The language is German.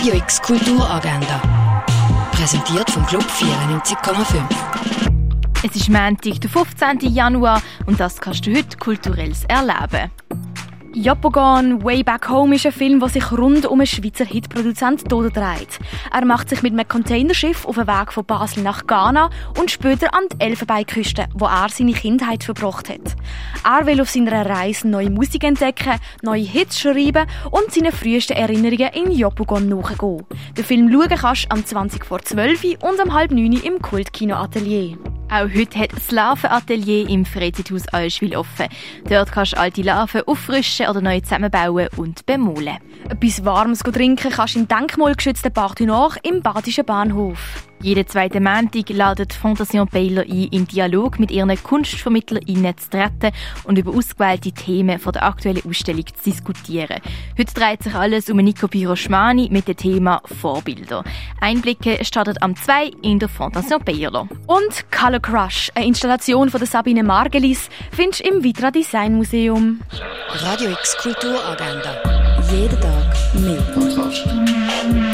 Radio X Kulturagenda. Präsentiert vom Club 94,5. Es ist Montag, der 15. Januar und das kannst du heute kulturelles erleben. Jopogon Way Back Home ist ein Film, der sich rund um einen Schweizer Hitproduzent dreht. Er macht sich mit einem Containerschiff auf den Weg von Basel nach Ghana und später an die Elfenbeinküste, wo er seine Kindheit verbracht hat. Er will auf seiner Reise neue Musik entdecken, neue Hits schreiben und seine frühesten Erinnerungen in Jopogon nachgehen. Den Film schauen kannst du am 20 vor 12 und am halb 9 im Kultkino Atelier. Auch heute hat das Larvenatelier im Freizeithaus Allschwil offen. Dort kannst du alte Larven auffrischen oder neu zusammenbauen und bemalen. Etwas Warmes trinken kannst du im denkmalgeschützten Party nach im Badischen Bahnhof. Jeden zweiten Montag ladet Fondation Baylor ein, in Dialog mit ihren KunstvermittlerInnen zu treten und über ausgewählte Themen von der aktuellen Ausstellung zu diskutieren. Heute dreht sich alles um Nico Piroschmani mit dem Thema Vorbilder. Einblicke startet am 2 in der Fondation Baylor. Und Color Crush, eine Installation von der Sabine Margelis, findest du im Vitra Design Museum. Radio X Kulturagenda. Jeden Tag mehr.